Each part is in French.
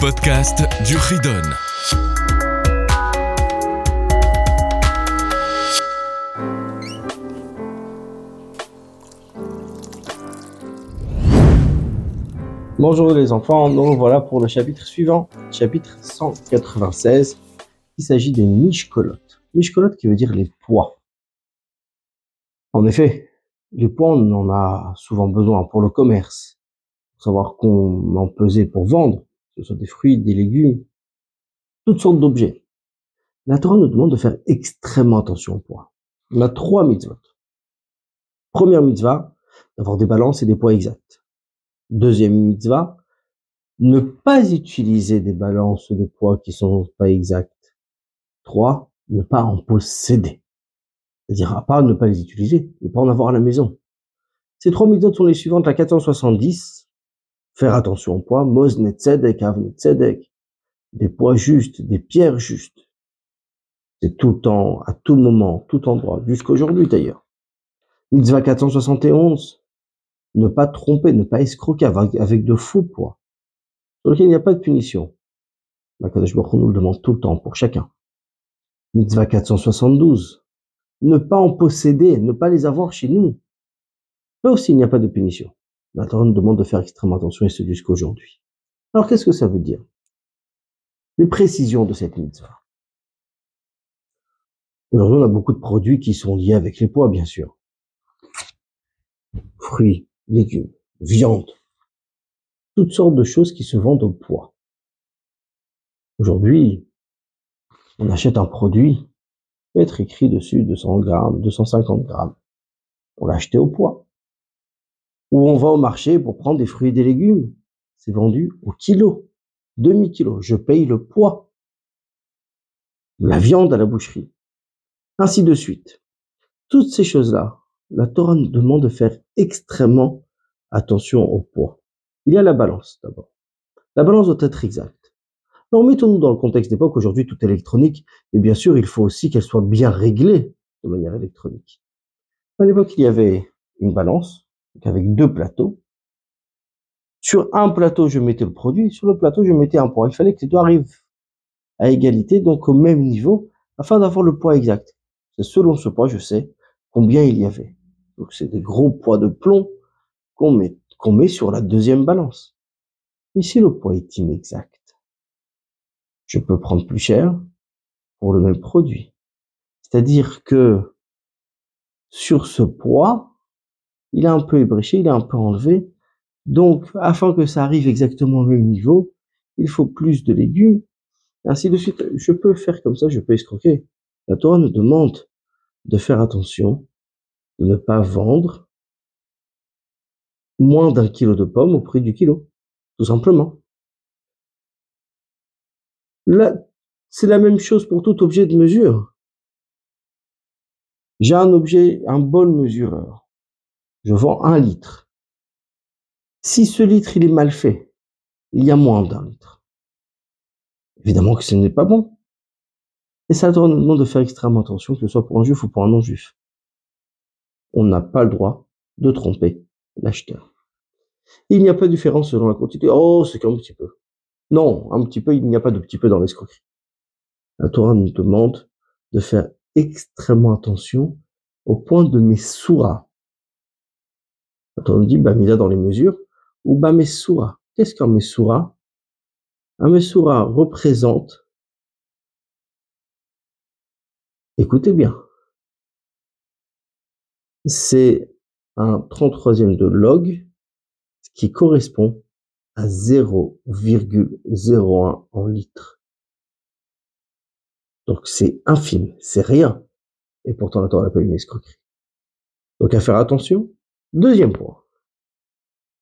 podcast du Ridon. Bonjour les enfants, nous voilà pour le chapitre suivant, chapitre 196. Il s'agit des mishkolot. Mishkolot qui veut dire les poids. En effet, les poids, on en a souvent besoin pour le commerce, pour savoir qu'on en pesait pour vendre, ce soit des fruits, des légumes, toutes sortes d'objets. La Torah nous demande de faire extrêmement attention au poids. On a trois mitzvot. Première mitzvah, d'avoir des balances et des poids exacts. Deuxième mitzvah, ne pas utiliser des balances ou des poids qui sont pas exacts. Trois, ne pas en posséder. C'est-à-dire, à part ne pas les utiliser, ne pas en avoir à la maison. Ces trois mitzvot sont les suivantes, la 470, faire attention au poids, moz netzedek, av netzedek, des poids justes, des pierres justes. C'est tout le temps, à tout moment, tout endroit, jusqu'aujourd'hui d'ailleurs. Mitzvah 471, ne pas tromper, ne pas escroquer avec, de faux poids, sur lequel il n'y a pas de punition. La Kadosh Baruch nous le demande tout le temps pour chacun. Mitzvah 472, ne pas en posséder, ne pas les avoir chez nous. Là aussi, il n'y a pas de punition. La Torah nous demande de faire extrêmement attention et ce jusqu'aujourd'hui. Alors, qu'est-ce que ça veut dire? Les précisions de cette mitzvah. Aujourd'hui, on a beaucoup de produits qui sont liés avec les poids, bien sûr. Fruits, légumes, viande, toutes sortes de choses qui se vendent au poids. Aujourd'hui, on achète un produit, peut être écrit dessus 200 grammes, 250 grammes. On l'a acheté au poids. Ou on va au marché pour prendre des fruits et des légumes. C'est vendu au kilo, demi-kilo. Je paye le poids. La viande à la boucherie. Ainsi de suite. Toutes ces choses-là, la Torah nous demande de faire extrêmement attention au poids. Il y a la balance d'abord. La balance doit être exacte. Alors mettons-nous dans le contexte d'époque, aujourd'hui tout est électronique, et bien sûr il faut aussi qu'elle soit bien réglée de manière électronique. À l'époque il y avait une balance, avec deux plateaux. Sur un plateau je mettais le produit, sur le plateau je mettais un poids. Il fallait que les deux arrivent à égalité, donc au même niveau, afin d'avoir le poids exact. C'est selon ce poids, je sais combien il y avait. Donc c'est des gros poids de plomb qu'on met, qu'on met sur la deuxième balance. Ici, le poids est inexact. Je peux prendre plus cher pour le même produit. C'est-à-dire que sur ce poids, il est un peu ébréché, il est un peu enlevé. Donc, afin que ça arrive exactement au même niveau, il faut plus de légumes. Ainsi de suite, je peux faire comme ça, je peux escroquer. La Torah nous demande de faire attention de ne pas vendre moins d'un kilo de pommes au prix du kilo, tout simplement. Là, c'est la même chose pour tout objet de mesure. J'ai un objet, un bol mesureur. Je vends un litre. Si ce litre il est mal fait, il y a moins d'un litre. Évidemment que ce n'est pas bon. Et ça demande de faire extrêmement attention, que ce soit pour un juif ou pour un non-juif on n'a pas le droit de tromper l'acheteur. Il n'y a pas de différence selon la quantité. Oh, c'est qu'un petit peu. Non, un petit peu, il n'y a pas de petit peu dans l'escroquerie. La Torah nous demande de faire extrêmement attention au point de mes souras. Torah nous dit Bamida dans les mesures ou Bamesura. Qu'est-ce qu'un Mesura Un Mesura représente, écoutez bien, c'est un 33e de log, qui correspond à 0,01 en litres. Donc c'est infime, c'est rien. Et pourtant la Torah appelle une escroquerie. Donc à faire attention. Deuxième point.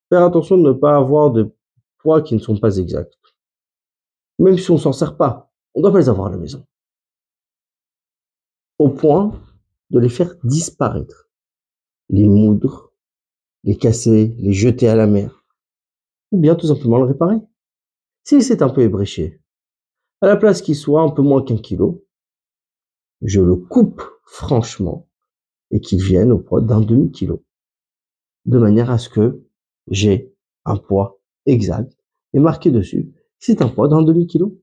Faire attention de ne pas avoir de poids qui ne sont pas exacts. Même si on s'en sert pas, on doit pas les avoir à la maison. Au point de les faire disparaître les moudre, les casser, les jeter à la mer, ou bien tout simplement le réparer. Si c'est un peu ébréché, à la place qu'il soit un peu moins qu'un kilo, je le coupe franchement et qu'il vienne au poids d'un demi-kilo, de manière à ce que j'ai un poids exact et marqué dessus C'est un poids d'un demi-kilo.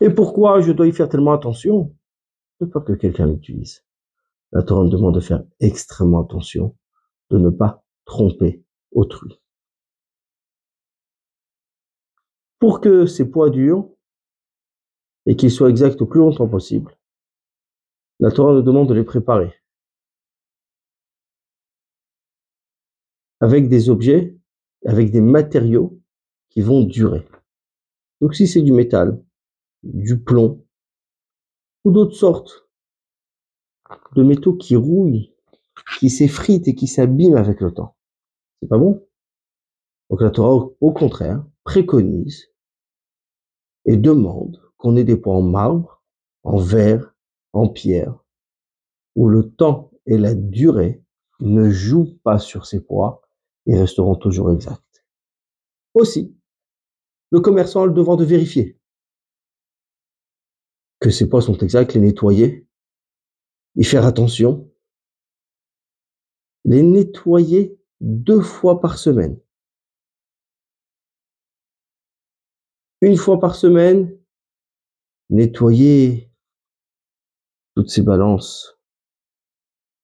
Et pourquoi je dois y faire tellement attention? De peur que quelqu'un l'utilise. La Torah me demande de faire extrêmement attention, de ne pas tromper autrui. Pour que ces poids durent et qu'ils soient exacts au plus longtemps possible, la Torah nous demande de les préparer avec des objets, avec des matériaux qui vont durer. Donc si c'est du métal, du plomb ou d'autres sortes de métaux qui rouillent, qui s'effritent et qui s'abîment avec le temps, c'est pas bon? Donc la Torah, au contraire, préconise et demande qu'on ait des poids en marbre, en verre, en pierre, où le temps et la durée ne jouent pas sur ces poids et resteront toujours exacts. Aussi, le commerçant a le devoir de vérifier que ces poids sont exacts, les nettoyer, y faire attention, les nettoyer deux fois par semaine. Une fois par semaine, nettoyer toutes ces balances.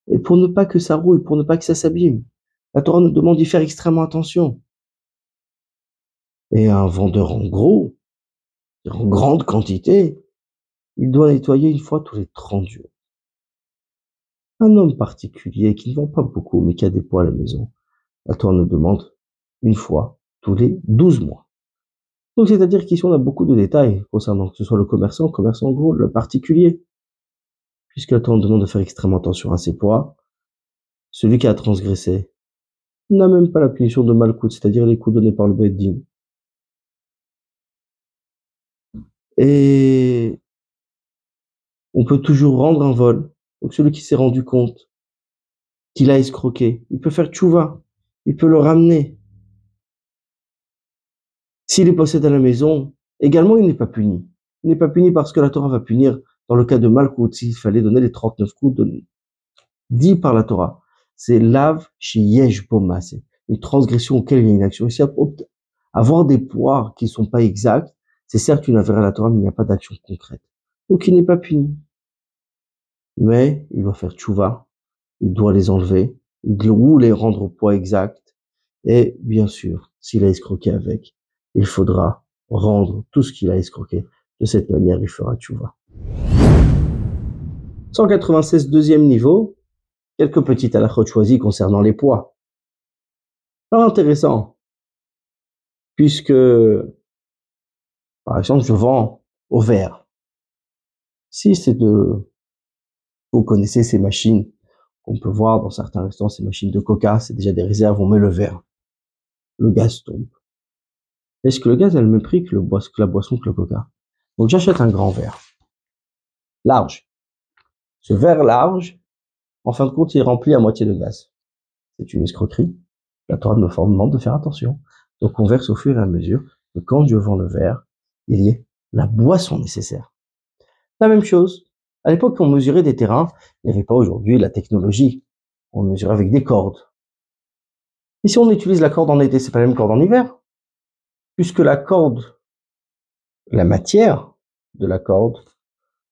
Et pour ne pas que ça rouille, pour ne pas que ça s'abîme. La Torah nous demande d'y faire extrêmement attention. Et un vendeur en gros, en grande quantité, il doit nettoyer une fois tous les 30 jours. Un homme particulier qui ne vend pas beaucoup mais qui a des poids à la maison, la Torah nous demande une fois tous les 12 mois. Donc, c'est-à-dire qu'ici, on a beaucoup de détails concernant que ce soit le commerçant, le commerçant gros, le particulier. Puisque la on demande de faire extrêmement attention à ses poids. Celui qui a transgressé n'a même pas la punition de malcoute, c'est-à-dire les coups donnés par le Beddin. Et on peut toujours rendre un vol. Donc celui qui s'est rendu compte qu'il a escroqué, il peut faire tchouva, il peut le ramener, s'il est possède à la maison, également, il n'est pas puni. Il n'est pas puni parce que la Torah va punir dans le cas de Malkout, s'il fallait donner les 39 coups dit par la Torah. C'est lave c'est une transgression auquel il y a une action. Ici, avoir des poids qui sont pas exacts, c'est certes une affaire à la Torah, mais il n'y a pas d'action concrète. Donc il n'est pas puni. Mais il doit faire tchouva, il doit les enlever, il doit les rendre au poids exact. Et bien sûr, s'il a escroqué avec, il faudra rendre tout ce qu'il a escroqué. De cette manière, il fera tchouva. 196 deuxième niveau, quelques petites halachot concernant les poids. Alors intéressant, puisque, par exemple, je vends au verre. Si c'est de, vous connaissez ces machines qu'on peut voir dans certains restaurants, ces machines de coca, c'est déjà des réserves, on met le verre. Le gaz tombe. Est-ce que le gaz a le même prix que la boisson que le coca? Donc j'achète un grand verre. Large. Ce verre large, en fin de compte, il est rempli à moitié de gaz. C'est une escroquerie. La Torah me demande de faire attention. Donc on verse au fur et à mesure que quand je vends le verre, il y ait la boisson nécessaire. La même chose. À l'époque, on mesurait des terrains. Il n'y avait pas aujourd'hui la technologie. On mesurait avec des cordes. Et si on utilise la corde en été, c'est pas la même corde en hiver puisque la corde, la matière de la corde,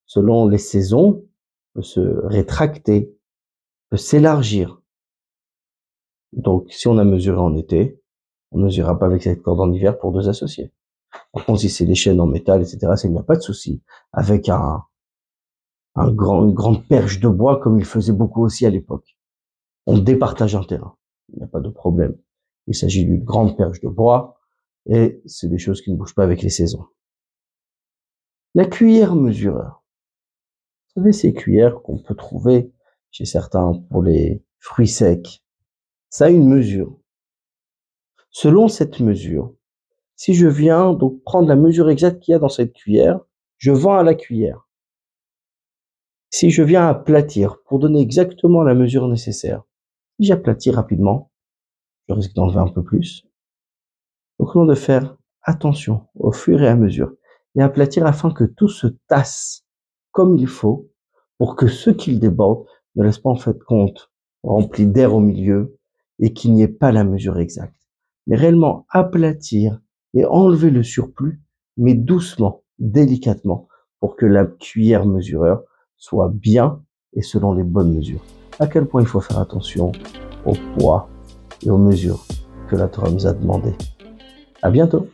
selon les saisons, peut se rétracter, peut s'élargir. Donc, si on a mesuré en été, on ne mesurera pas avec cette corde en hiver pour deux associés. Par contre, si c'est des chaînes en métal, etc., il n'y a pas de souci. Avec un, un grand, une grande perche de bois, comme il faisait beaucoup aussi à l'époque. On départage un terrain. Il n'y a pas de problème. Il s'agit d'une grande perche de bois et c'est des choses qui ne bougent pas avec les saisons. La cuillère mesureur. Vous savez, ces cuillères qu'on peut trouver chez certains pour les fruits secs. Ça a une mesure. Selon cette mesure, si je viens donc prendre la mesure exacte qu'il y a dans cette cuillère, je vends à la cuillère. Si je viens aplatir pour donner exactement la mesure nécessaire, si j'aplatis rapidement, je risque d'enlever un peu plus. Donc, on de faire attention au fur et à mesure et aplatir afin que tout se tasse comme il faut pour que ce qu'il déborde ne laisse pas en fait compte rempli d'air au milieu et qu'il n'y ait pas la mesure exacte. Mais réellement aplatir et enlever le surplus, mais doucement, délicatement, pour que la cuillère mesureur soit bien et selon les bonnes mesures. À quel point il faut faire attention au poids et aux mesures que la Torah nous a demandé. À bientôt!